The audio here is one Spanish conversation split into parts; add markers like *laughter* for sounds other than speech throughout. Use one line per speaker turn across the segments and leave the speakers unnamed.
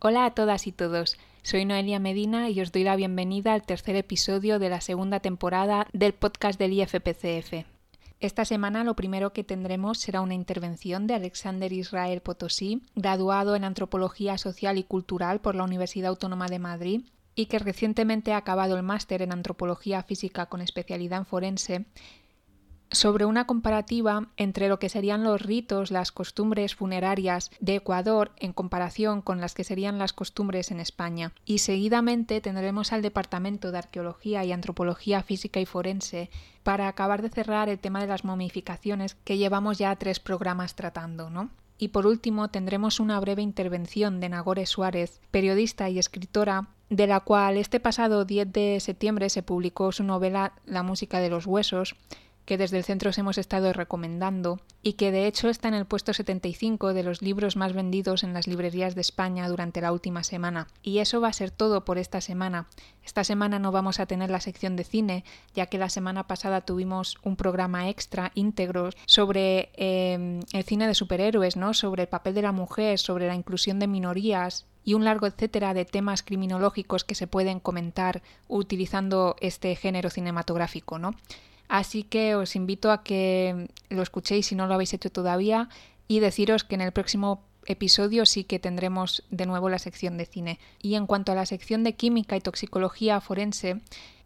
Hola a todas y todos. Soy Noelia Medina y os doy la bienvenida al tercer episodio de la segunda temporada del podcast del IFPCF. Esta semana lo primero que tendremos será una intervención de Alexander Israel Potosí, graduado en Antropología Social y Cultural por la Universidad Autónoma de Madrid y que recientemente ha acabado el máster en Antropología Física con especialidad en forense sobre una comparativa entre lo que serían los ritos, las costumbres funerarias de Ecuador en comparación con las que serían las costumbres en España. Y seguidamente tendremos al Departamento de Arqueología y Antropología Física y Forense para acabar de cerrar el tema de las momificaciones que llevamos ya tres programas tratando, ¿no? Y por último tendremos una breve intervención de Nagore Suárez, periodista y escritora de la cual este pasado 10 de septiembre se publicó su novela La música de los huesos, que desde el centro os hemos estado recomendando y que de hecho está en el puesto 75 de los libros más vendidos en las librerías de España durante la última semana. Y eso va a ser todo por esta semana. Esta semana no vamos a tener la sección de cine, ya que la semana pasada tuvimos un programa extra íntegro sobre eh, el cine de superhéroes, ¿no? sobre el papel de la mujer, sobre la inclusión de minorías y un largo etcétera de temas criminológicos que se pueden comentar utilizando este género cinematográfico, ¿no? Así que os invito a que lo escuchéis si no lo habéis hecho todavía y deciros que en el próximo episodio sí que tendremos de nuevo la sección de cine. Y en cuanto a la sección de química y toxicología forense,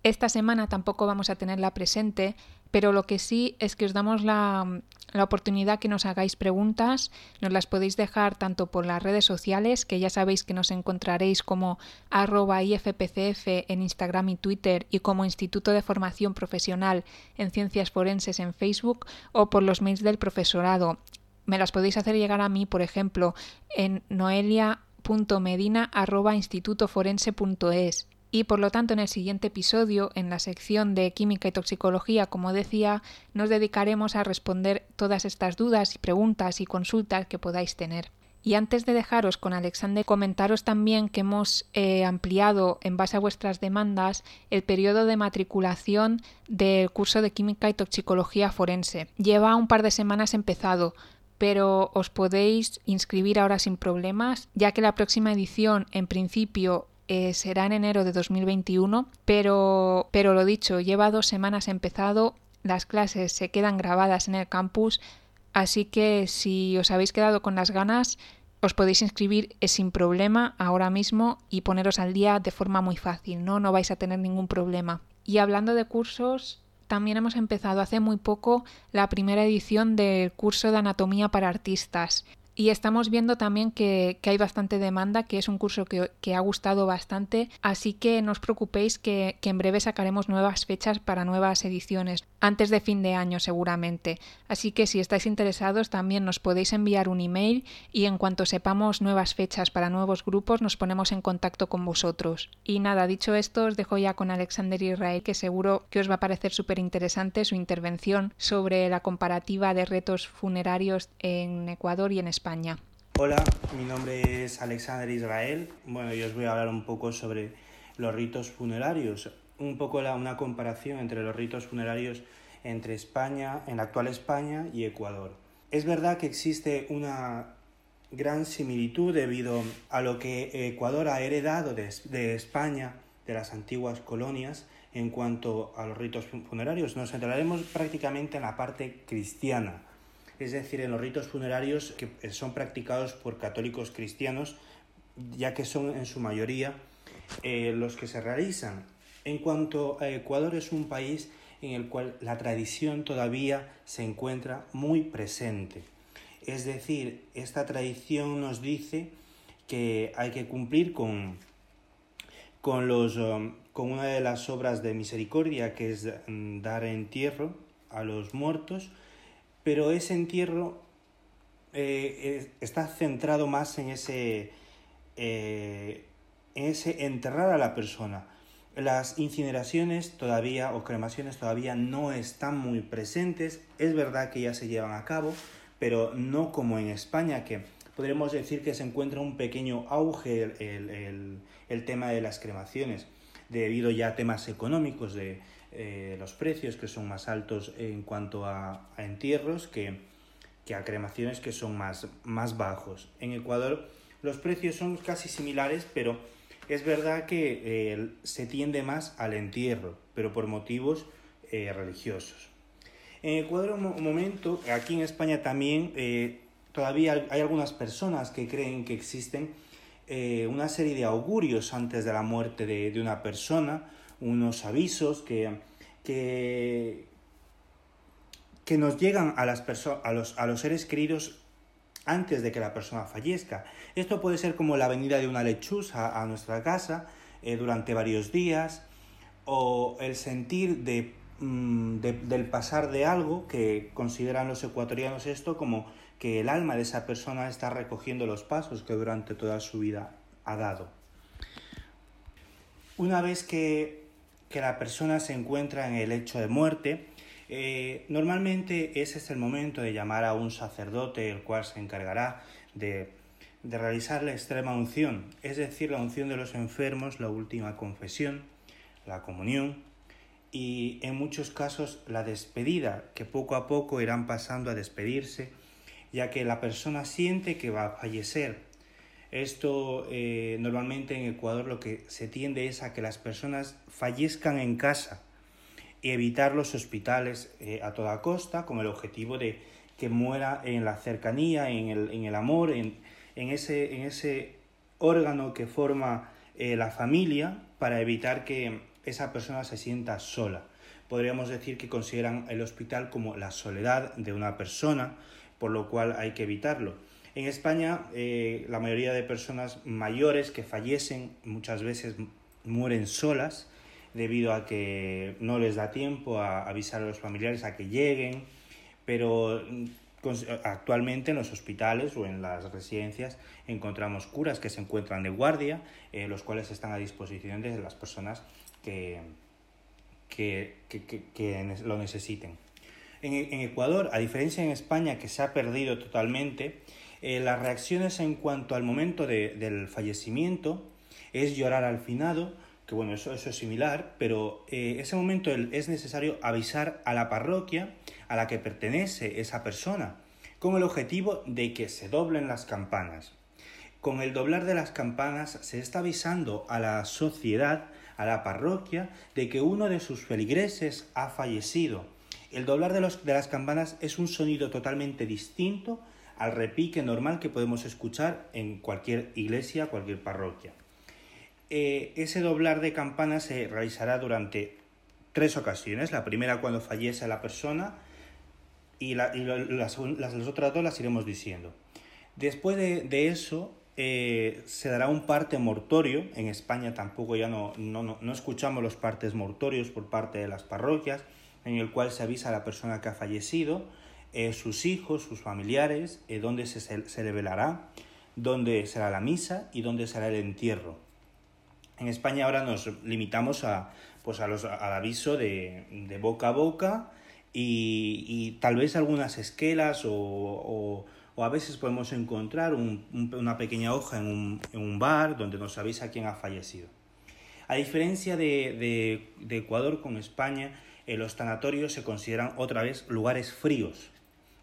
esta semana tampoco vamos a tenerla presente, pero lo que sí es que os damos la, la oportunidad que nos hagáis preguntas. Nos las podéis dejar tanto por las redes sociales, que ya sabéis que nos encontraréis como arroba IFPCF en Instagram y Twitter y como Instituto de Formación Profesional en Ciencias Forenses en Facebook o por los mails del profesorado. Me las podéis hacer llegar a mí, por ejemplo, en noelia.medina.institutoforense.es y por lo tanto en el siguiente episodio, en la sección de química y toxicología, como decía, nos dedicaremos a responder todas estas dudas y preguntas y consultas que podáis tener. Y antes de dejaros con Alexander, comentaros también que hemos eh, ampliado, en base a vuestras demandas, el periodo de matriculación del curso de Química y Toxicología Forense. Lleva un par de semanas empezado, pero os podéis inscribir ahora sin problemas, ya que la próxima edición, en principio, eh, será en enero de 2021, pero, pero lo dicho, lleva dos semanas empezado, las clases se quedan grabadas en el campus, así que si os habéis quedado con las ganas, os podéis inscribir sin problema ahora mismo y poneros al día de forma muy fácil, ¿no? No vais a tener ningún problema. Y hablando de cursos, también hemos empezado hace muy poco la primera edición del curso de anatomía para artistas. Y estamos viendo también que, hay bastante demanda, que es un curso que, ha gustado bastante, así que no os preocupéis que, que, en breve sacaremos nuevas fechas para nuevas ediciones, antes de fin de año seguramente. Así que si estáis interesados también nos podéis enviar un email y en cuanto sepamos nuevas fechas para nuevos grupos nos ponemos en contacto con vosotros. Y nada, dicho esto, os dejo ya con Alexander Israel, que seguro que os va a parecer súper interesante su intervención sobre la comparativa de retos funerarios en Ecuador y en España.
Hola, mi nombre es Alexander Israel. Bueno, yo os voy a hablar un poco sobre los ritos funerarios, un poco una comparación entre los ritos funerarios entre España, en la actual España y Ecuador. Es verdad que existe una gran similitud debido a lo que Ecuador ha heredado de, de España, de las antiguas colonias, en cuanto a los ritos funerarios. Nos centraremos prácticamente en la parte cristiana es decir, en los ritos funerarios que son practicados por católicos cristianos, ya que son en su mayoría eh, los que se realizan. En cuanto a Ecuador es un país en el cual la tradición todavía se encuentra muy presente. Es decir, esta tradición nos dice que hay que cumplir con, con, los, um, con una de las obras de misericordia, que es mm, dar entierro a los muertos, pero ese entierro eh, está centrado más en ese, eh, en ese enterrar a la persona. Las incineraciones todavía o cremaciones todavía no están muy presentes. Es verdad que ya se llevan a cabo, pero no como en España, que podríamos decir que se encuentra un pequeño auge el, el tema de las cremaciones, debido ya a temas económicos de, eh, los precios que son más altos en cuanto a, entierros que, que, a cremaciones que son más, más bajos. En Ecuador Los precios son casi similares, pero es verdad que eh, se tiende más al entierro, pero por motivos eh, religiosos. En Ecuador, un momento, aquí en España también, todavía hay algunas personas que creen que existen una serie de augurios antes de la muerte de, una persona, unos avisos que, que, que nos llegan a, las a, los, a los seres queridos antes de que la persona fallezca. Esto puede ser como la venida de una lechuza a nuestra casa eh, durante varios días o el sentir mm, de, del pasar de algo que consideran los ecuatorianos esto como que el alma de esa persona está recogiendo los pasos que durante toda su vida ha dado. Una vez que, que la persona se encuentra en el hecho de muerte, eh, normalmente ese es el momento de llamar a un sacerdote, el cual se encargará de, de realizar la extrema unción, es decir, la unción de los enfermos, la última confesión, la comunión y en muchos casos la despedida, que poco a poco irán pasando a despedirse, ya que la persona siente que va a fallecer. Esto eh, normalmente en Ecuador lo que se tiende es a que las personas fallezcan en casa, y evitar los hospitales eh, a toda costa con el objetivo de que muera en la cercanía, en el, en el amor, en, en, ese, en ese órgano que forma eh, la familia para evitar que esa persona se sienta sola. Podríamos decir que consideran el hospital como la soledad de una persona, por lo cual hay que evitarlo. En España, eh, la mayoría de personas mayores que fallecen muchas veces mueren solas debido a que no les da tiempo a avisar a los familiares a que lleguen, pero mm, actualmente en los hospitales o en las residencias encontramos curas que se encuentran de guardia, eh, los cuales están a disposición de las personas que, que, lo necesiten. En, Ecuador, a diferencia en España, que se ha perdido totalmente, eh, las reacciones en cuanto al momento del fallecimiento es llorar al finado, que bueno, eso, eso es similar, pero eh, ese momento es necesario avisar a la parroquia a la que pertenece esa persona, con el objetivo de que se doblen las campanas. Con el doblar de las campanas se está avisando a la sociedad, a la parroquia, de que uno de sus feligreses ha fallecido. El doblar de, los, de las campanas es un sonido totalmente distinto al repique normal que podemos escuchar en cualquier iglesia, cualquier parroquia. Eh, ese doblar de campanas se realizará durante tres ocasiones. La primera cuando fallece la persona y, las, otras dos las iremos diciendo. Después de, eso eh, se dará un parte mortorio. En España tampoco ya no, no, escuchamos los partes mortorios por parte de las parroquias, en el cual se avisa a la persona que ha fallecido, eh, sus hijos, sus familiares, dónde se, se le velará, dónde será la misa y dónde será el entierro. En España ahora nos limitamos a, pues a los, al aviso de, de, boca a boca y, y, tal vez algunas esquelas o, o, o a veces podemos encontrar un, una pequeña hoja en un, en un, bar donde nos avisa quién ha fallecido. A diferencia de, de, de Ecuador con España, eh, los tanatorios se consideran otra vez lugares fríos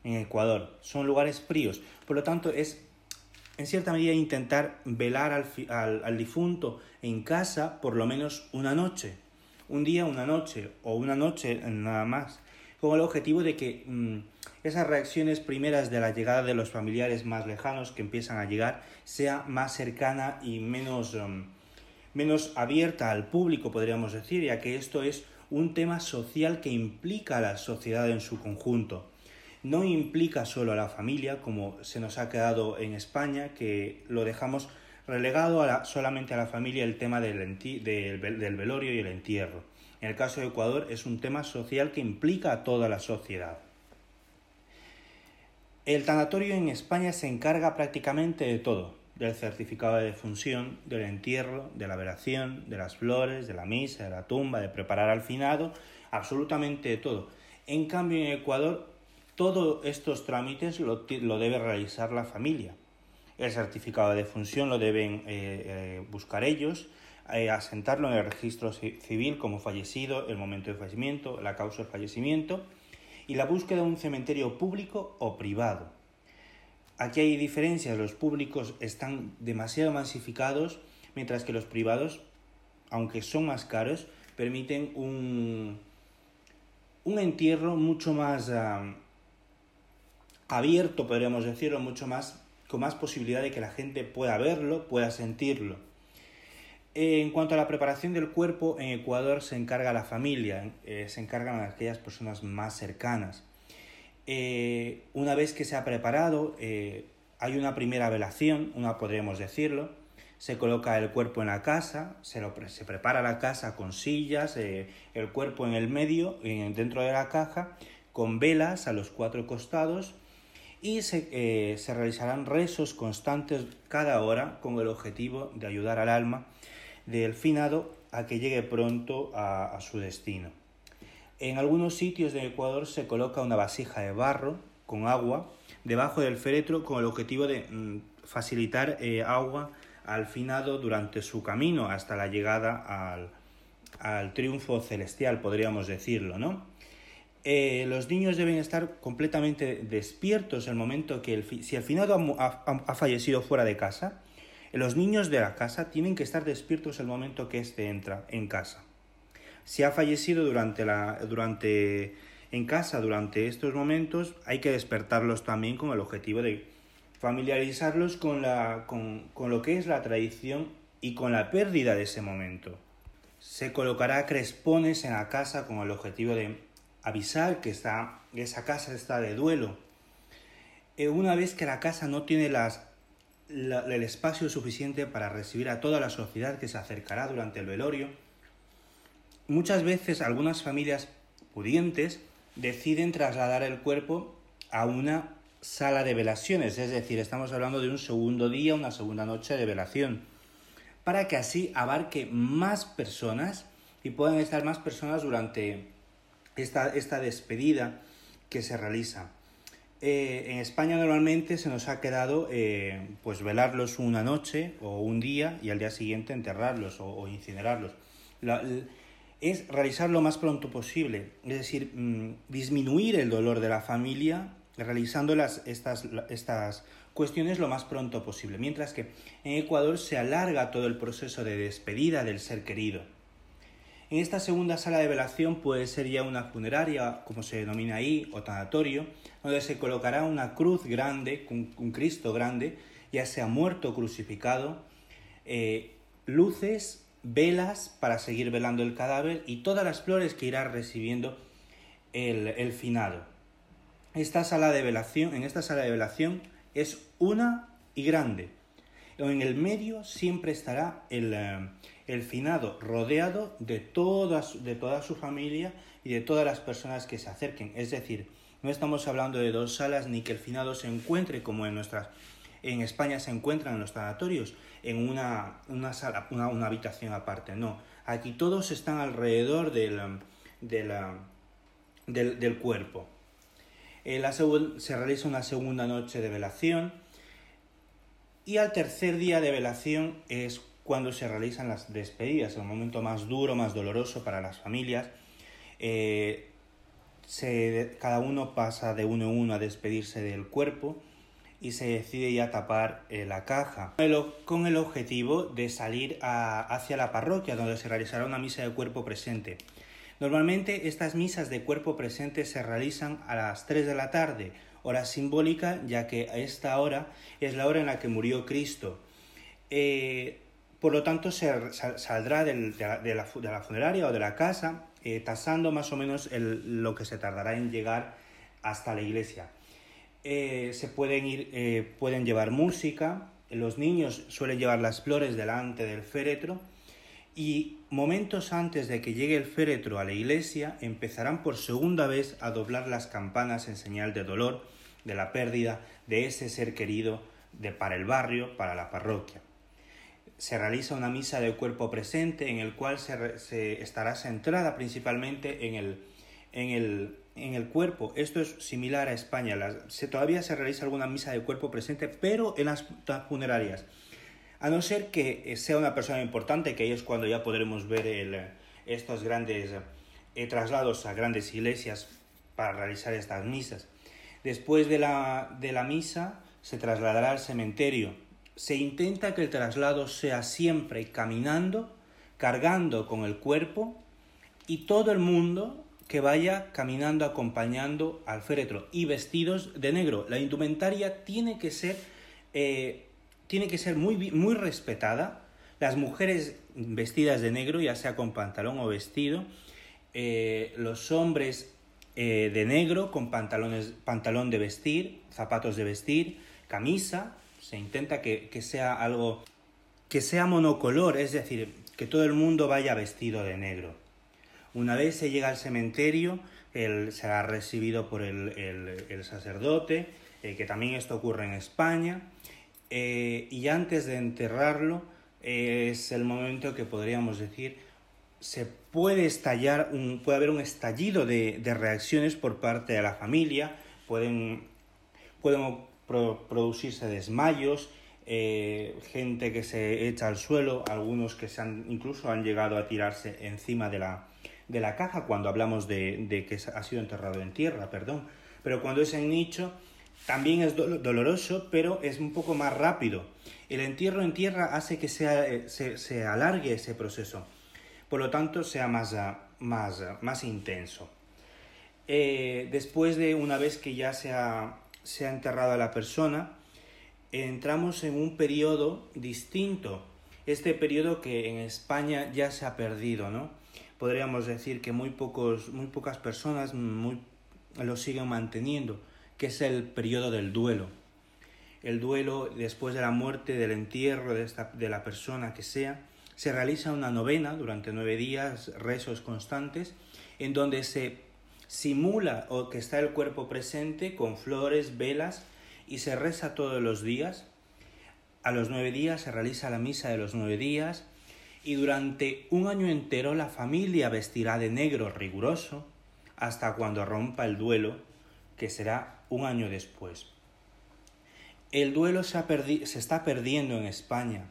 en Ecuador. Son lugares fríos. Por lo tanto, es en cierta medida intentar velar al, al, difunto en casa por lo menos una noche, un día, una noche o una noche nada más, con el objetivo de que mm, esas reacciones primeras de la llegada de los familiares más lejanos que empiezan a llegar sea más cercana y menos, mm, menos abierta al público, podríamos decir, ya que esto es un tema social que implica a la sociedad en su conjunto no implica solo a la familia, como se nos ha quedado en España, que lo dejamos relegado solamente a la familia el tema del, del velorio y el entierro. En el caso de Ecuador es un tema social que implica a toda la sociedad. El tanatorio en España se encarga prácticamente de todo, del certificado de defunción, del entierro, de la velación, de las flores, de la misa, de la tumba, de preparar al finado, absolutamente de todo. En cambio, en Ecuador todos estos trámites lo, debe realizar la familia. El certificado de defunción lo deben eh, eh, buscar ellos, eh, asentarlo en el registro civil como fallecido, el momento de fallecimiento, la causa del fallecimiento y la búsqueda de un cementerio público o privado. aquí hay diferencias, los públicos están demasiado masificados, mientras que los privados, aunque son más caros, permiten un, un entierro mucho más abierto, podríamos decirlo, mucho más, con más posibilidad de que la gente pueda verlo, pueda sentirlo. En cuanto a la preparación del cuerpo, en Ecuador se encarga la familia, eh, se encargan aquellas personas más cercanas. Eh, una vez que se ha preparado, eh, hay una primera velación, una podríamos decirlo, se coloca el cuerpo en la casa, se, lo, se prepara la casa con sillas, el cuerpo en el medio, dentro de la caja, con velas a los cuatro costados y se, se realizarán rezos constantes cada hora con el objetivo de ayudar al alma del finado a que llegue pronto a, su destino. En algunos sitios de Ecuador se coloca una vasija de barro con agua debajo del féretro con el objetivo de mm, facilitar eh, agua al finado durante su camino hasta la llegada al, triunfo celestial, podríamos decirlo, ¿no? Eh, los niños deben estar completamente despiertos el momento que el, si el finado ha fallecido fuera de casa, los niños de la casa tienen que estar despiertos el momento que éste entra en casa. Si ha fallecido durante la, durante, en casa durante estos momentos, hay que despertarlos también con el objetivo de familiarizarlos con, la, con, con lo que es la tradición y con la pérdida de ese momento. Se colocará crespones en la casa con el objetivo de avisar que está, esa casa está de duelo. Eh, una vez que la casa no tiene las el espacio suficiente para recibir a toda la sociedad que se acercará durante el velorio. Muchas veces algunas familias pudientes deciden trasladar el cuerpo a una sala de velaciones, es decir, estamos hablando de un segundo día, una segunda noche de velación, para que así abarque más personas y puedan estar más personas durante esta, despedida que se realiza. Eh, en España normalmente se nos ha quedado eh, pues velarlos una noche o un día y al día siguiente enterrarlos o, incinerarlos. es realizar lo más pronto posible, es decir, mm, disminuir el dolor de la familia realizando las, estas, estas cuestiones lo más pronto posible, mientras que en Ecuador se alarga todo el proceso de despedida del ser querido. En esta segunda sala de velación puede ser ya una funeraria, como se denomina ahí, o tanatorio, donde se colocará una cruz grande, un, Cristo grande, ya sea muerto o crucificado, eh, luces, velas para seguir velando el cadáver y todas las flores que irá recibiendo el, el finado. Esta sala de velación, en esta sala de velación es una y grande. En el medio siempre estará el, eh, el finado rodeado de, de toda su familia y de todas las personas que se acerquen. Es decir, no estamos hablando de dos salas ni que el finado se encuentre como en nuestras en España se encuentran en los sanatorios en una, una sala, una, una, habitación aparte. No, aquí todos están alrededor del, del, cuerpo. La se realiza una segunda noche de velación y al tercer día de velación es cuando se realizan las despedidas, el momento más duro, más doloroso para las familias. Eh, cada uno pasa de uno en uno a despedirse del cuerpo y se decide ya tapar eh, la caja con el objetivo de salir hacia la parroquia donde se realizará una misa de cuerpo presente. Normalmente estas misas de cuerpo presente se realizan a las 3 de la tarde, hora simbólica ya que a esta hora es la hora en la que murió Cristo. Eh, por lo tanto, se saldrá de, la, funeraria o de la casa eh, tasando más o menos lo que se tardará en llegar hasta la iglesia. Eh, se pueden ir, eh, pueden llevar música, los niños suelen llevar las flores delante del féretro y momentos antes de que llegue el féretro a la iglesia empezarán por segunda vez a doblar las campanas en señal de dolor, de la pérdida de ese ser querido de, para el barrio, para la parroquia se realiza una misa de cuerpo presente en el cual se, estará centrada principalmente en el, en el, en el cuerpo. Esto es similar a España. se, todavía se realiza alguna misa de cuerpo presente, pero en las funerarias. A no ser que sea una persona importante, que ahí es cuando ya podremos ver estos grandes eh, traslados a grandes iglesias para realizar estas misas. Después de la, de la misa se trasladará al cementerio. Se intenta que el traslado sea siempre caminando, cargando con el cuerpo y todo el mundo que vaya caminando acompañando al féretro y vestidos de negro. La indumentaria tiene que ser, eh, tiene que ser muy, muy respetada. Las mujeres vestidas de negro, ya sea con pantalón o vestido, eh, los hombres eh, de negro con pantalones, pantalón de vestir, zapatos de vestir, camisa. Se intenta que, que sea algo que sea monocolor, es decir, que todo el mundo vaya vestido de negro. Una vez se llega al cementerio, él será recibido por el, sacerdote, eh, que también esto ocurre en España, y antes de enterrarlo es el momento que podríamos decir se puede estallar, un, puede haber un estallido de, reacciones por parte de la familia, pueden, pueden producirse desmayos, eh, gente que se echa al suelo, algunos que se han, incluso han llegado a tirarse encima de la, de la caja cuando hablamos de, de, que ha sido enterrado en tierra, perdón. Pero cuando es en nicho también es doloroso, pero es un poco más rápido. El entierro en tierra hace que sea, eh, se, se alargue ese proceso por lo tanto sea más, ah, más, ah, más intenso. Eh, después de una vez que ya se ha, se ha enterrado a la persona, entramos en un periodo distinto. Este periodo que en España ya se ha perdido, ¿no? Podríamos decir que muy, pocos, muy pocas personas lo siguen manteniendo, que es el periodo del duelo. El duelo después de la muerte, del entierro de, esta, de la persona que sea, se realiza una novena durante nueve días, rezos constantes, en donde se simula o que está el cuerpo presente con flores, velas y se reza todos los días. A los nueve días se realiza la misa de los nueve días y durante un año entero la familia vestirá de negro riguroso hasta cuando rompa el duelo, que será un año después. El duelo se, se está perdiendo en España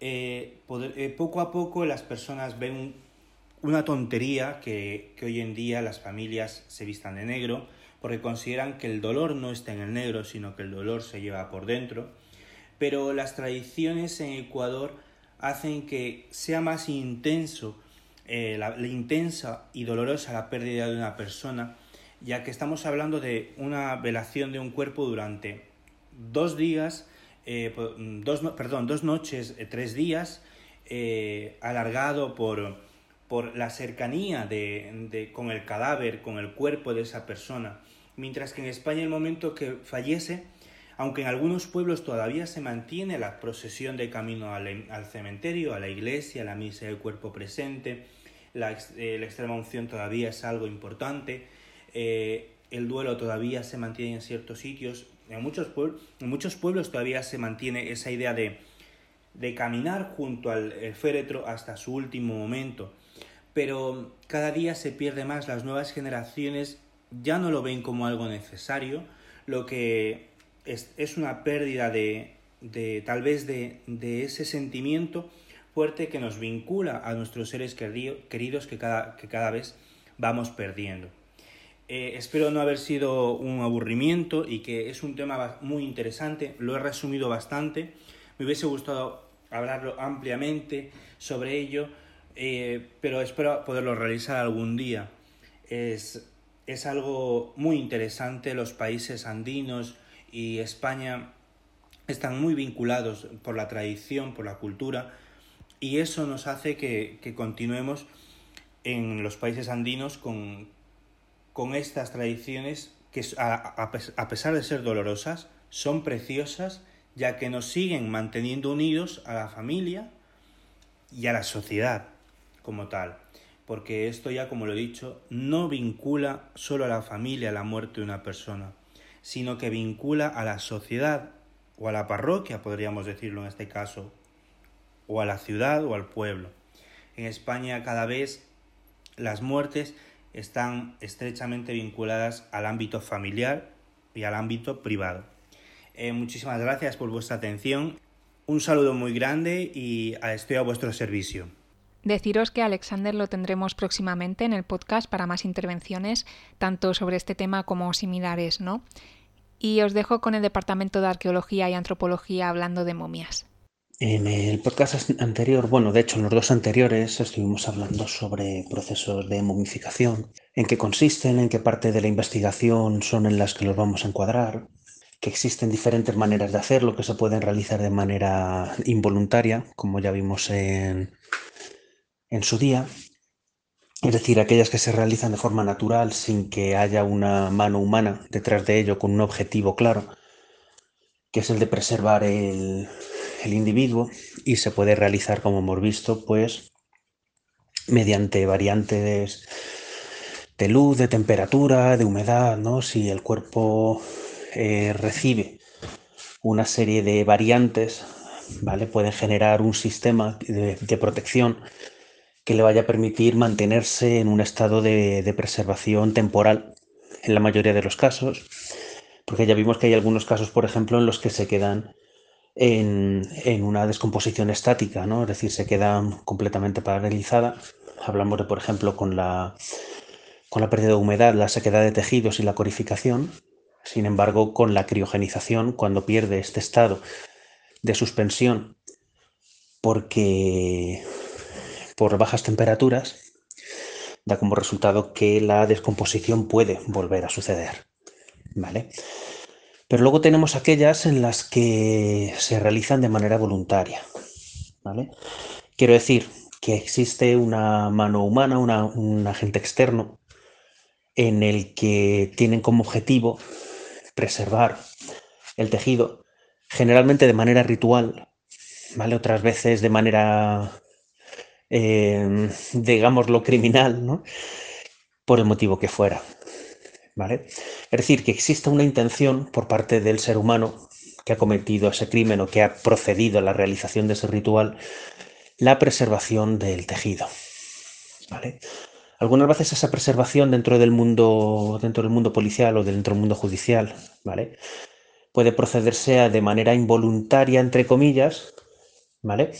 eh, eh, poco a poco las personas ven una tontería que, hoy en día las familias se vistan de negro porque consideran que el dolor no está en el negro, sino que el dolor se lleva por dentro. Pero las tradiciones en Ecuador hacen que sea más intenso, eh, la, intensa y dolorosa la pérdida de una persona, ya que estamos hablando de una velación de un cuerpo durante dos días eh, dos, perdón, dos noches, eh, tres días, alargado por, por la cercanía de, con el cadáver, con el cuerpo de esa persona. Mientras que en España el momento que fallece, aunque en algunos pueblos todavía se mantiene la procesión de camino al, cementerio, a la iglesia, la misa del cuerpo presente, la, la extrema unción todavía es algo importante, el duelo todavía se mantiene en ciertos sitios, en muchos, pueblos, en muchos pueblos todavía se mantiene esa idea de, de caminar junto al féretro hasta su último momento. Pero cada día se pierde más, las nuevas generaciones ya no lo ven como algo necesario, lo que es, es una pérdida de, de tal vez de, de, ese sentimiento fuerte que nos vincula a nuestros seres queridos que cada, que cada vez vamos perdiendo. Eh, espero no haber sido un aburrimiento y que es un tema muy interesante. Lo he resumido bastante. Me hubiese gustado hablarlo ampliamente sobre ello, eh, pero espero poderlo realizar algún día. Es, es algo muy interesante. Los países andinos y España están muy vinculados por la tradición, por la cultura, y eso nos hace que, que continuemos en los países andinos con, con estas tradiciones que a, pesar de ser dolorosas, son preciosas ya que nos siguen manteniendo unidos a la familia y a la sociedad como tal. Porque esto ya, como lo he dicho, no vincula solo a la familia la muerte de una persona, sino que vincula a la sociedad o a la parroquia, podríamos decirlo en este caso, o a la ciudad o al pueblo. En España cada vez las muertes están estrechamente vinculadas al ámbito familiar y al ámbito privado. Eh, muchísimas gracias por vuestra atención. Un saludo muy grande y estoy a vuestro servicio.
Deciros que Alexander lo tendremos próximamente en el podcast para más intervenciones, tanto sobre este tema como similares, ¿no? y os dejo con el Departamento de Arqueología y Antropología hablando de momias.
En el podcast anterior, bueno, de hecho en los dos anteriores estuvimos hablando sobre procesos de momificación, en qué consisten, en qué parte de la investigación son en las que los vamos a encuadrar, que existen diferentes maneras de hacerlo, que se pueden realizar de manera involuntaria, como ya vimos en, en su día, es decir, aquellas que se realizan de forma natural sin que haya una mano humana detrás de ello con un objetivo claro, que es el de preservar el, individuo y se puede realizar, como hemos visto, pues mediante variantes de luz, de temperatura, de humedad, ¿no? Si el cuerpo eh, recibe una serie de variantes, ¿vale? Pueden generar un sistema de protección que le vaya a permitir mantenerse en un estado de, preservación temporal en la mayoría de los casos, porque ya vimos que hay algunos casos, por ejemplo, en los que se quedan en, una descomposición estática, ¿no? es decir, se quedan completamente paralizadas. Hablamos de, por ejemplo, con la, con la pérdida de humedad, la sequedad de tejidos y la corificación. Sin embargo, con la criogenización, cuando pierde este estado de suspensión, porque por bajas temperaturas, da como resultado que la descomposición puede volver a suceder. ¿Vale? Pero luego tenemos aquellas en las que se realizan de manera voluntaria. ¿Vale? Quiero decir que existe una mano humana, un agente externo, en el que tienen como objetivo preservar el tejido, generalmente de manera ritual, ¿vale? Otras veces de manera eh, digamos, lo criminal, ¿no? Por el motivo que fuera. ¿Vale? Es decir, que exista una intención por parte del ser humano que ha cometido ese crimen o que ha procedido a la realización de ese ritual, la preservación del tejido. ¿Vale? Algunas veces esa preservación dentro del mundo, dentro del mundo policial o dentro del mundo judicial, ¿vale? Puede procederse de manera involuntaria, entre comillas, ¿vale?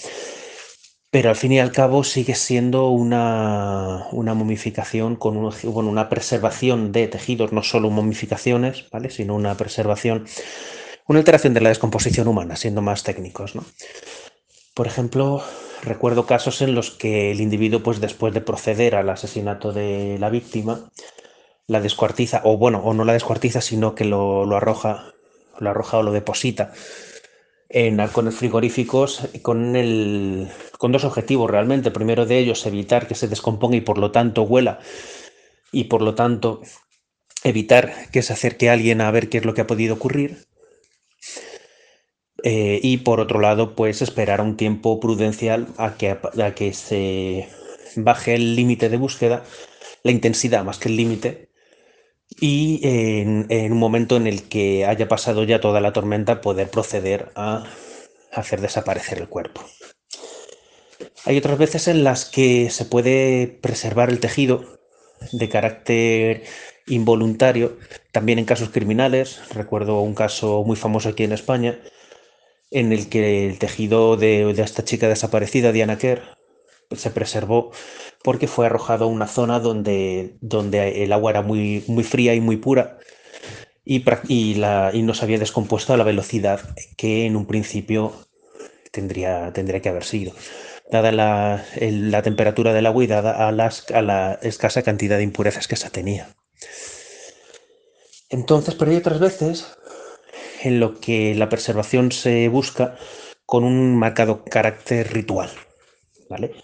Pero al fin y al cabo sigue siendo una, momificación con una preservación de tejidos, no solo momificaciones, ¿vale? sino una preservación, una alteración de la descomposición humana, siendo más técnicos. ¿no? Por ejemplo, recuerdo casos en los que el individuo, pues después de proceder al asesinato de la víctima, la descuartiza, o bueno, o no la descuartiza, sino que lo, lo arroja, lo arroja o lo deposita en halcones frigoríficos con, el, con dos objetivos realmente. Primero de ellos, evitar que se descomponga y por lo tanto huela y por lo tanto evitar que se acerque alguien a ver qué es lo que ha podido ocurrir. Eh, y por otro lado, pues esperar un tiempo prudencial a que, a que se baje el límite de búsqueda, la intensidad más que el límite, y en, un momento en el que haya pasado ya toda la tormenta poder proceder a hacer desaparecer el cuerpo. Hay otras veces en las que se puede preservar el tejido de carácter involuntario, también en casos criminales. Recuerdo un caso muy famoso aquí en España, en el que el tejido de, esta chica desaparecida, Diana Kerr, se preservó porque fue arrojado a una zona donde, donde el agua era muy, muy fría y muy pura y, y, no se había descompuesto a la velocidad que en un principio tendría, tendría que haber sido, dada la, la temperatura del agua y dada a, a la escasa cantidad de impurezas que se tenía. Entonces, pero hay otras veces en lo que la preservación se busca con un marcado carácter ritual, ¿vale?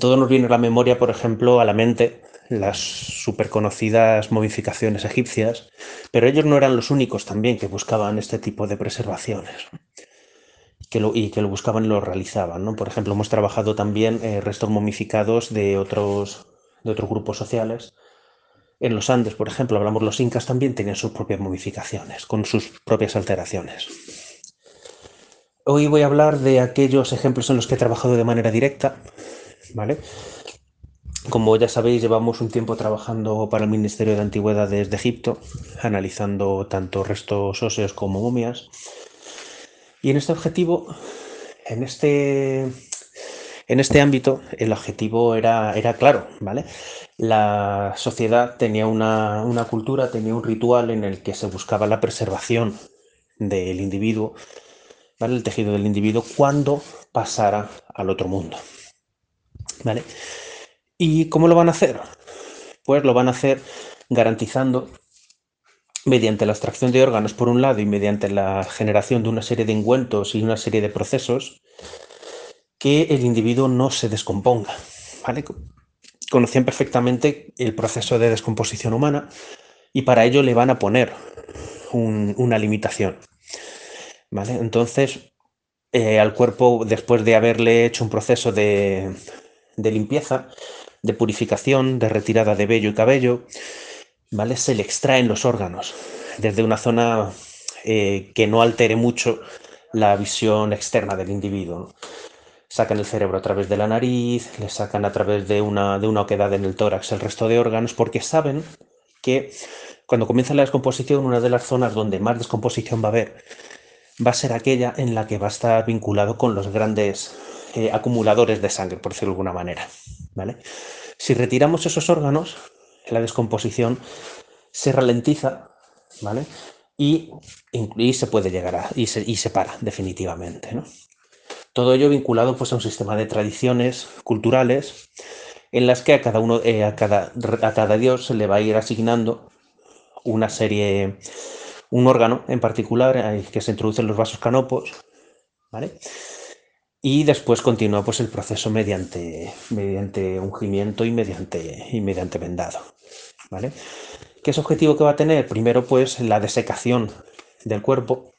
Todo nos viene a la memoria, por ejemplo, a la mente las súper conocidas momificaciones egipcias, pero ellos no eran los únicos también que buscaban este tipo de preservaciones que lo, y que lo buscaban y lo realizaban. ¿no? Por ejemplo, hemos trabajado también eh, restos momificados de otros, de otros grupos sociales. En los Andes, por ejemplo, hablamos los incas también tenían sus propias momificaciones, con sus propias alteraciones. Hoy voy a hablar de aquellos ejemplos en los que he trabajado de manera directa, ¿vale? Como ya sabéis, llevamos un tiempo trabajando para el Ministerio de Antigüedades de Egipto, analizando tanto restos óseos como momias. Y en este objetivo, en este, En este ámbito, el objetivo era, era claro, ¿vale? La sociedad tenía una, una cultura, tenía un ritual en el que se buscaba la preservación del individuo, ¿vale? El tejido del individuo cuando pasara al otro mundo, ¿vale? ¿Y cómo lo van a hacer? Pues lo van a hacer garantizando mediante la extracción de órganos por un lado y mediante la generación de una serie de ungüentos y una serie de procesos que el individuo no se descomponga. ¿vale? Conocían perfectamente el proceso de descomposición humana y para ello le van a poner una limitación. ¿vale? Entonces, eh, al cuerpo, después de haberle hecho un proceso de, de limpieza, de purificación, de retirada de vello y cabello, ¿vale? Se le extraen los órganos desde una zona eh, que no altere mucho la visión externa del individuo. Sacan el cerebro a través de la nariz, le sacan a través de una, de una oquedad en el tórax el resto de órganos, porque saben que cuando comienza la descomposición, una de las zonas donde más descomposición va a haber va a ser aquella en la que va a estar vinculado con los grandes eh, acumuladores de sangre, por decirlo de alguna manera. ¿vale? Si retiramos esos órganos, la descomposición se ralentiza, ¿vale? Y, se puede llegar a, y se, y se para definitivamente, ¿no? Todo ello vinculado pues, a un sistema de tradiciones culturales en las que a cada uno, eh, a, cada, a cada dios se le va a ir asignando una serie, un órgano en particular eh, que se introduce en los vasos canopos, ¿vale? Y después continúa pues, el proceso mediante, mediante ungimiento y mediante, y mediante vendado. ¿vale? ¿Qué es objetivo que va a tener? Primero, pues la desecación del cuerpo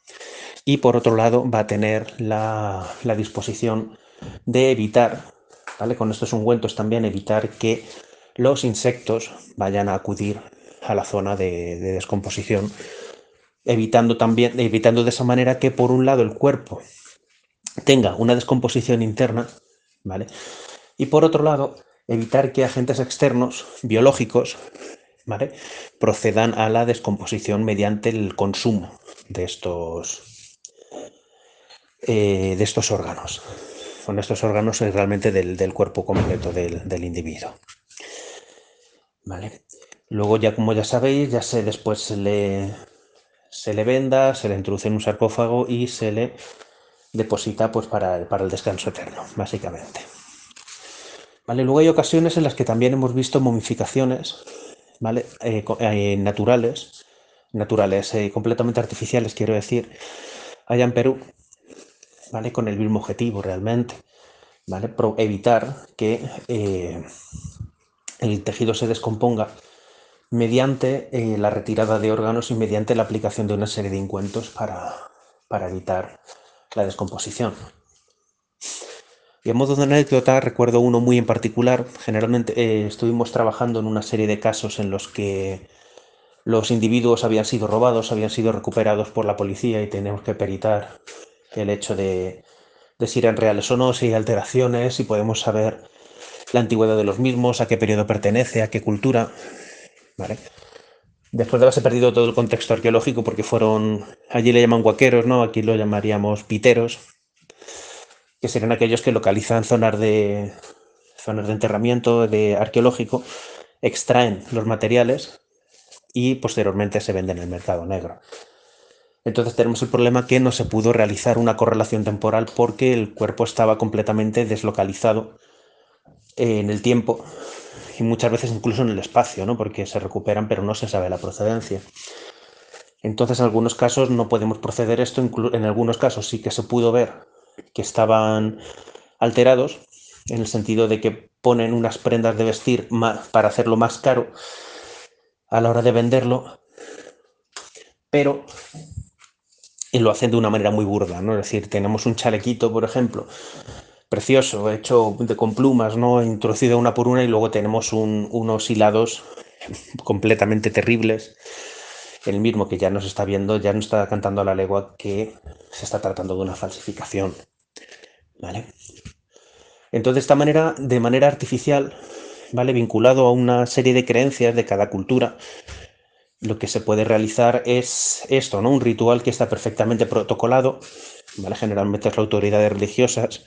y por otro lado va a tener la, disposición de evitar, ¿vale? Con estos ungüentos también evitar que los insectos vayan a acudir a la zona de, de descomposición, evitando también, evitando de esa manera que por un lado el cuerpo tenga una descomposición interna, ¿vale? Y por otro lado, evitar que agentes externos, biológicos, ¿vale? procedan a la descomposición mediante el consumo de estos, eh, de estos órganos. Son estos órganos realmente del, cuerpo completo del, individuo. ¿Vale? Luego ya como ya sabéis, ya se después le, se le venda, se le introduce en un sarcófago y se le deposita pues, para, para el descanso eterno, básicamente. ¿Vale? Luego hay ocasiones en las que también hemos visto momificaciones ¿vale? Eh, eh, naturales, naturales, eh, completamente artificiales, quiero decir, allá en Perú, ¿vale? Con el mismo objetivo realmente, ¿vale? evitar que el tejido se descomponga mediante la retirada de órganos y mediante la aplicación de una serie de encuentros para, para evitar la descomposición. Y a modo de anécdota recuerdo uno muy en particular. Generalmente eh, estuvimos trabajando en una serie de casos en los que los individuos habían sido robados, habían sido recuperados por la policía y tenemos que peritar el hecho de, si eran reales o no, si hay alteraciones, si podemos saber la antigüedad de los mismos, a qué periodo pertenece, a qué cultura. Después de haberse perdido todo el contexto arqueológico, porque fueron, allí le llaman guaqueros, ¿no? Aquí lo llamaríamos piteros, que serían aquellos que localizan zonas de, zonas de enterramiento de arqueológico, extraen los materiales y posteriormente se venden en el mercado negro. Entonces tenemos el problema que no se pudo realizar una correlación temporal porque el cuerpo estaba completamente deslocalizado en el tiempo y muchas veces incluso en el espacio, ¿no? porque se recuperan pero no se sabe la procedencia. Entonces en algunos casos no podemos proceder esto, en algunos casos sí que se pudo ver que estaban alterados, en el sentido de que ponen unas prendas de vestir para hacerlo más caro a la hora de venderlo, pero y lo hacen de una manera muy burda, ¿no? Es decir, tenemos un chalequito, por ejemplo, precioso, hecho con plumas, ¿no? Introducido una por una y luego tenemos unos hilados completamente terribles. El mismo que ya nos está viendo, ya nos está cantando a la legua que se está tratando de una falsificación. ¿Vale? Entonces, de esta manera, de manera artificial, ¿vale? Vinculado a una serie de creencias de cada cultura, lo que se puede realizar es esto, ¿no? Un ritual que está perfectamente protocolado, ¿vale? Generalmente es la autoridades religiosas,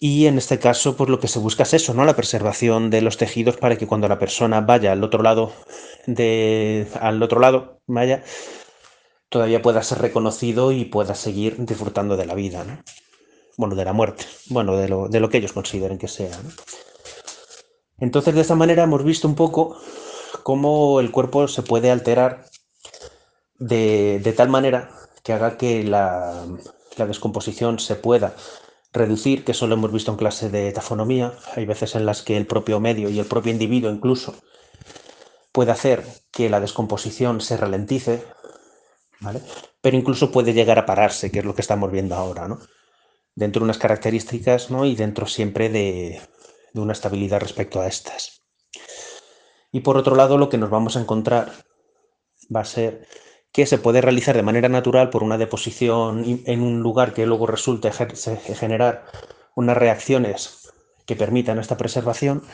Y en este caso, pues lo que se busca es eso, ¿no? La preservación de los tejidos para que cuando la persona vaya al otro lado de. al otro lado, vaya, todavía pueda ser reconocido y pueda seguir disfrutando de la vida, ¿no? Bueno, de la muerte, bueno, de lo, de lo que ellos consideren que sea. Entonces, de esta manera hemos visto un poco cómo el cuerpo se puede alterar de, de tal manera que haga que la, la descomposición se pueda reducir, que eso lo hemos visto en clase de tafonomía. Hay veces en las que el propio medio y el propio individuo incluso puede hacer que la descomposición se ralentice, ¿vale? Pero incluso puede llegar a pararse, que es lo que estamos viendo ahora, ¿no? Dentro de unas características, ¿no? Y dentro siempre de, de una estabilidad respecto a estas. Y por otro lado, lo que nos vamos a encontrar va a ser que se puede realizar de manera natural por una deposición en un lugar que luego resulte generar unas reacciones que permitan esta preservación,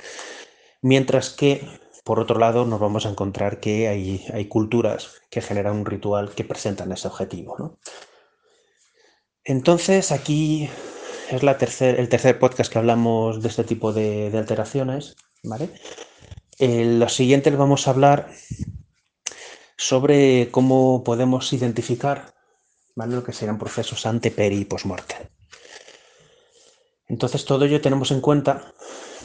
mientras que, por otro lado, nos vamos a encontrar que hay, hay culturas que generan un ritual que presentan ese objetivo. ¿no? Entonces, aquí es la tercer, el tercer podcast que hablamos de este tipo de, de alteraciones. ¿vale? En los siguientes vamos a hablar sobre cómo podemos identificar lo que serían procesos ante, peri y postmortem. Entonces todo ello tenemos en cuenta,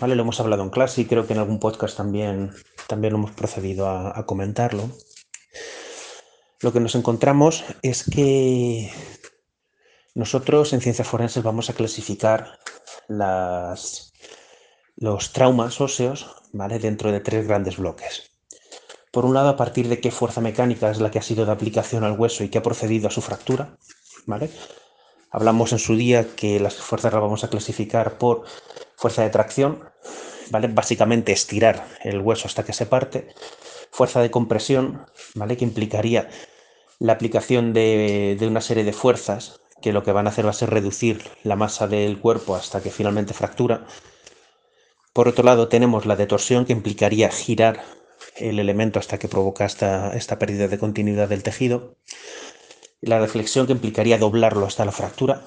¿vale? lo hemos hablado en clase y creo que en algún podcast también, también lo hemos procedido a, comentarlo. Lo que nos encontramos es que nosotros en ciencias forenses vamos a clasificar las, los traumas óseos ¿vale? dentro de tres grandes bloques. Por un lado, a partir de qué fuerza mecánica es la que ha sido de aplicación al hueso y que ha procedido a su fractura. Hablamos en su día que las fuerzas las vamos a clasificar por fuerza de tracción, básicamente estirar el hueso hasta que se parte, fuerza de compresión, que implicaría la aplicación de, de una serie de fuerzas que lo que van a hacer va a ser reducir la masa del cuerpo hasta que finalmente fractura. Por otro lado, tenemos la detorsión que implicaría girar el elemento hasta que provoca esta, esta pérdida de continuidad del tejido. La reflexión que implicaría doblarlo hasta la fractura,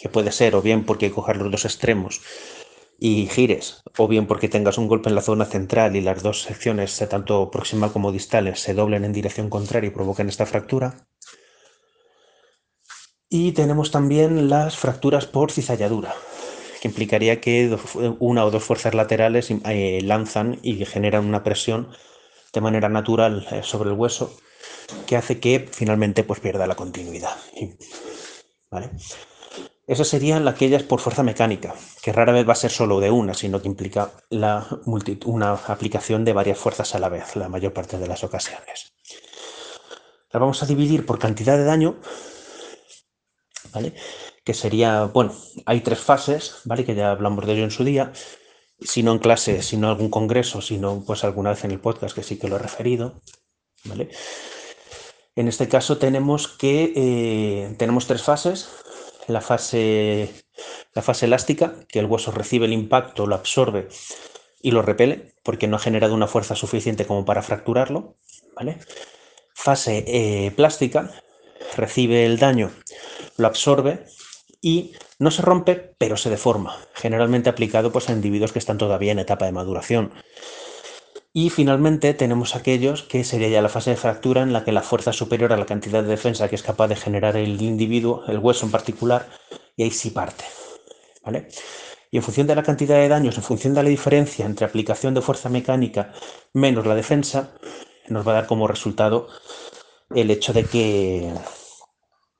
que puede ser o bien porque coger los dos extremos y gires, o bien porque tengas un golpe en la zona central y las dos secciones, tanto proximal como distales, se doblen en dirección contraria y provoquen esta fractura. Y tenemos también las fracturas por cizalladura, que implicaría que una o dos fuerzas laterales eh, lanzan y generan una presión de manera natural eh, sobre el hueso que hace que finalmente pues pierda la continuidad. ¿Vale? Esas serían aquellas por fuerza mecánica, que rara vez va a ser solo de una, sino que implica la una aplicación de varias fuerzas a la vez, la mayor parte de las ocasiones. La vamos a dividir por cantidad de daño, ¿vale? Que sería, bueno, hay tres fases, ¿vale? Que ya hablamos de ello en su día si no en clase, si no en algún congreso, sino pues alguna vez en el podcast que sí que lo he referido, ¿vale? En este caso tenemos que eh, tenemos tres fases. La fase, la fase elástica, que el hueso recibe el impacto, lo absorbe y lo repele, porque no ha generado una fuerza suficiente como para fracturarlo. ¿vale? Fase eh, plástica, recibe el daño, lo absorbe y no se rompe, pero se deforma, generalmente aplicado pues, a individuos que están todavía en etapa de maduración. Y finalmente tenemos aquellos que sería ya la fase de fractura en la que la fuerza es superior a la cantidad de defensa que es capaz de generar el individuo, el hueso en particular, y ahí sí parte. ¿vale? Y en función de la cantidad de daños, en función de la diferencia entre aplicación de fuerza mecánica menos la defensa, nos va a dar como resultado el hecho de que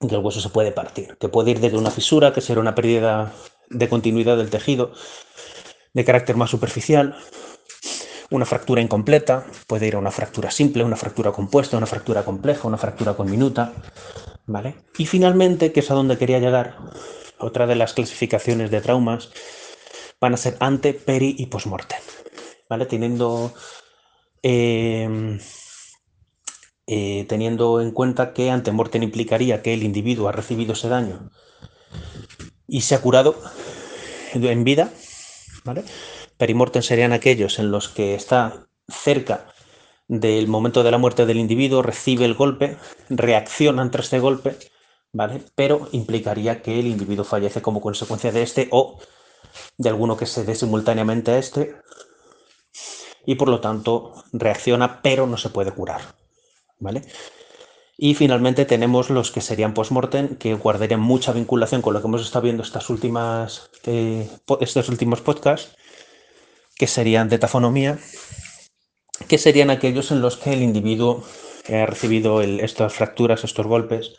que el hueso se puede partir, que puede ir desde una fisura, que será una pérdida de continuidad del tejido de carácter más superficial, una fractura incompleta, puede ir a una fractura simple, una fractura compuesta, una fractura compleja, una fractura con minuta, ¿vale? Y finalmente, que es a donde quería llegar, otra de las clasificaciones de traumas van a ser ante, peri y postmortem, ¿vale? Teniendo eh, eh, teniendo en cuenta que ante mortem implicaría que el individuo ha recibido ese daño y se ha curado en vida, ¿vale? Perimortem serían aquellos en los que está cerca del momento de la muerte del individuo, recibe el golpe, reacciona ante este golpe, ¿vale? Pero implicaría que el individuo fallece como consecuencia de este o de alguno que se dé simultáneamente a este y por lo tanto reacciona pero no se puede curar. ¿Vale? Y finalmente tenemos los que serían post-mortem, que guardarían mucha vinculación con lo que hemos estado viendo estas últimas, eh, estos últimos podcasts, que serían de tafonomía, que serían aquellos en los que el individuo ha recibido estas fracturas, estos golpes,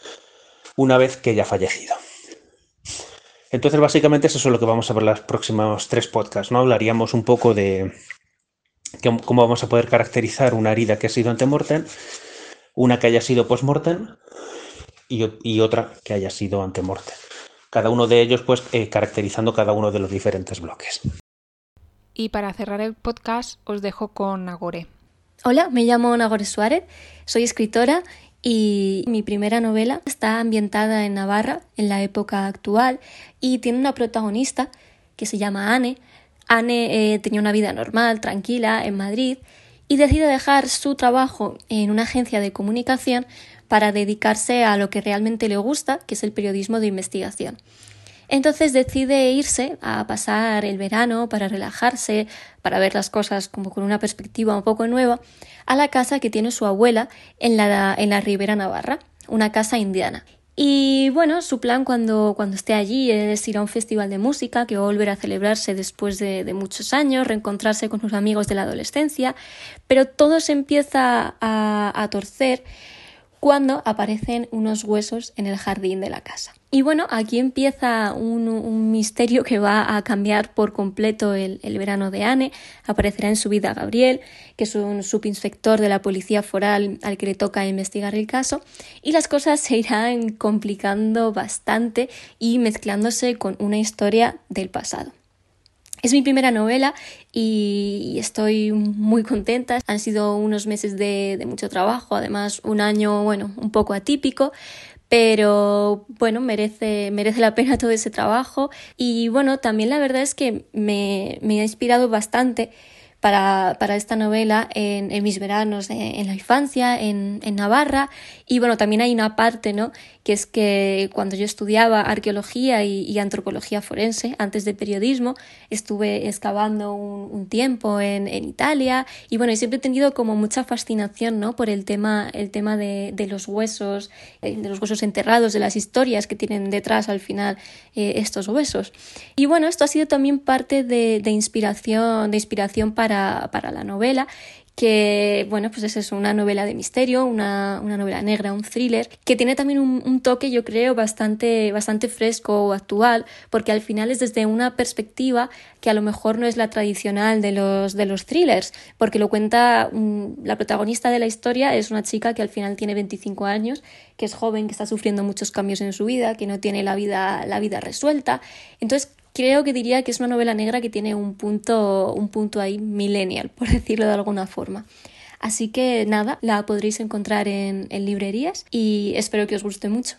una vez que ya fallecido. Entonces, básicamente, eso es lo que vamos a ver los próximos tres podcasts. ¿no? Hablaríamos un poco de cómo vamos a poder caracterizar una herida que ha sido antemortem una que haya sido post-mortem y, otra que haya sido antemortem. Cada uno de ellos, pues, eh, caracterizando cada uno de los diferentes bloques.
Y para cerrar el podcast, os dejo con Nagore.
Hola, me llamo Nagore Suárez, soy escritora y mi primera novela está ambientada en Navarra, en la época actual, y tiene una protagonista que se llama Anne. Anne eh, tenía una vida normal, tranquila, en Madrid, y decide dejar su trabajo en una agencia de comunicación para dedicarse a lo que realmente le gusta, que es el periodismo de investigación. Entonces decide irse a pasar el verano para relajarse, para ver las cosas como con una perspectiva un poco nueva, a la casa que tiene su abuela en la, en la Ribera Navarra, una casa indiana. Y bueno, su plan cuando, cuando esté allí es ir a un festival de música que va a volver a celebrarse después de, muchos años, reencontrarse con sus amigos de la adolescencia, pero todo se empieza a, a torcer cuando aparecen unos huesos en el jardín de la casa. Y bueno, aquí empieza un, misterio que va a cambiar por completo el, verano de Anne. Aparecerá en su vida Gabriel, que es un subinspector de la policía foral al que le toca investigar el caso. Y las cosas se irán complicando bastante y mezclándose con una historia del pasado. Es mi primera novela y estoy muy contenta. Han sido unos meses de, mucho trabajo, además un año, bueno, un poco atípico, pero bueno, merece, merece la pena todo ese trabajo y bueno, también la verdad es que me, me ha inspirado bastante para, para esta novela en, en mis veranos en, la infancia, en, en, Navarra. Y bueno, también hay una parte, ¿no? Que es que cuando yo estudiaba arqueología y, antropología forense, antes de periodismo, estuve excavando un, tiempo en, en, Italia. Y bueno, y siempre he tenido como mucha fascinación, ¿no? Por el tema, el tema de, de los huesos, eh, de los huesos enterrados, de las historias que tienen detrás al final eh, estos huesos. Y bueno, esto ha sido también parte de, de inspiración, de inspiración para para, la novela que, bueno, pues es una novela de misterio, una, novela negra, un thriller, que tiene también un, toque, yo creo, bastante, bastante fresco o actual, porque al final es desde una perspectiva que a lo mejor no es la tradicional de los, de los thrillers, porque lo cuenta mm, la protagonista de la historia, es una chica que al final tiene 25 años, que es joven, que está sufriendo muchos cambios en su vida, que no tiene la vida, la vida resuelta. Entonces, creo que diría que es una novela negra que tiene un punto, un punto ahí millennial, por *laughs* decirlo de alguna forma. Así que nada, la podréis encontrar en, en librerías y espero que os guste mucho.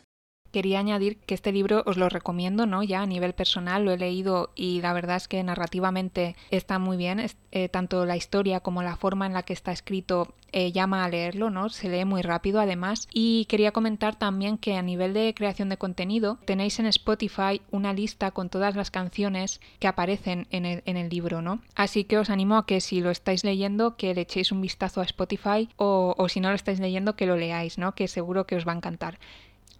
Quería añadir que este libro os lo recomiendo, ¿no? Ya a nivel personal lo he leído y la verdad es que narrativamente está muy bien. Eh, tanto la historia como la forma en la que está escrito eh, llama a leerlo, ¿no? Se lee muy rápido además. Y quería comentar también que a nivel de creación de contenido tenéis en Spotify una lista con todas las canciones que aparecen en el, libro, ¿no? Así que os animo a que si lo estáis leyendo que le echéis un vistazo a Spotify o, o si no lo estáis leyendo que lo leáis, ¿no? Que seguro que os va a encantar.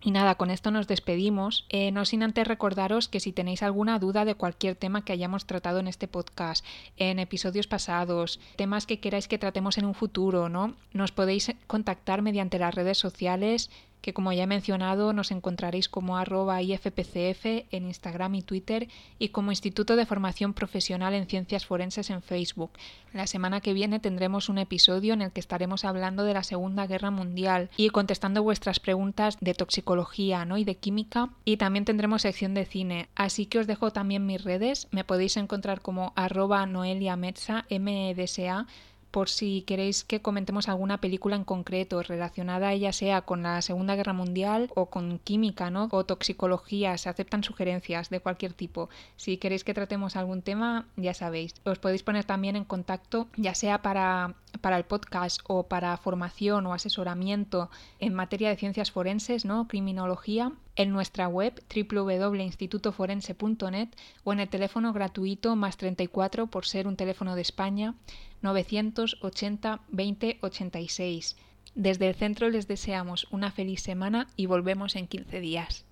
Y nada, con esto nos despedimos, eh, no sin antes recordaros que si tenéis alguna duda de cualquier tema que hayamos tratado en este podcast, en episodios pasados, temas que queráis que tratemos en un futuro, ¿no? Nos podéis contactar mediante las redes sociales que como ya he mencionado nos encontraréis como arroba IFPCF en Instagram y Twitter y como Instituto de Formación Profesional en Ciencias Forenses en Facebook. La semana que viene tendremos un episodio en el que estaremos hablando de la Segunda Guerra Mundial y contestando vuestras preguntas de toxicología ¿no? y de química y también tendremos sección de cine. Así que os dejo también mis redes, me podéis encontrar como arroba Noelia Metza, MEDSA por si queréis que comentemos alguna película en concreto relacionada ya sea con la Segunda Guerra Mundial o con química, ¿no? O toxicología, se aceptan sugerencias de cualquier tipo. Si queréis que tratemos algún tema, ya sabéis. Os podéis poner también en contacto, ya sea para, para el podcast o para formación o asesoramiento en materia de ciencias forenses, ¿no? Criminología, en nuestra web www.institutoforense.net o en el teléfono gratuito más 34 por ser un teléfono de España 980 20 86. Desde el centro les deseamos una feliz semana y volvemos en 15 días.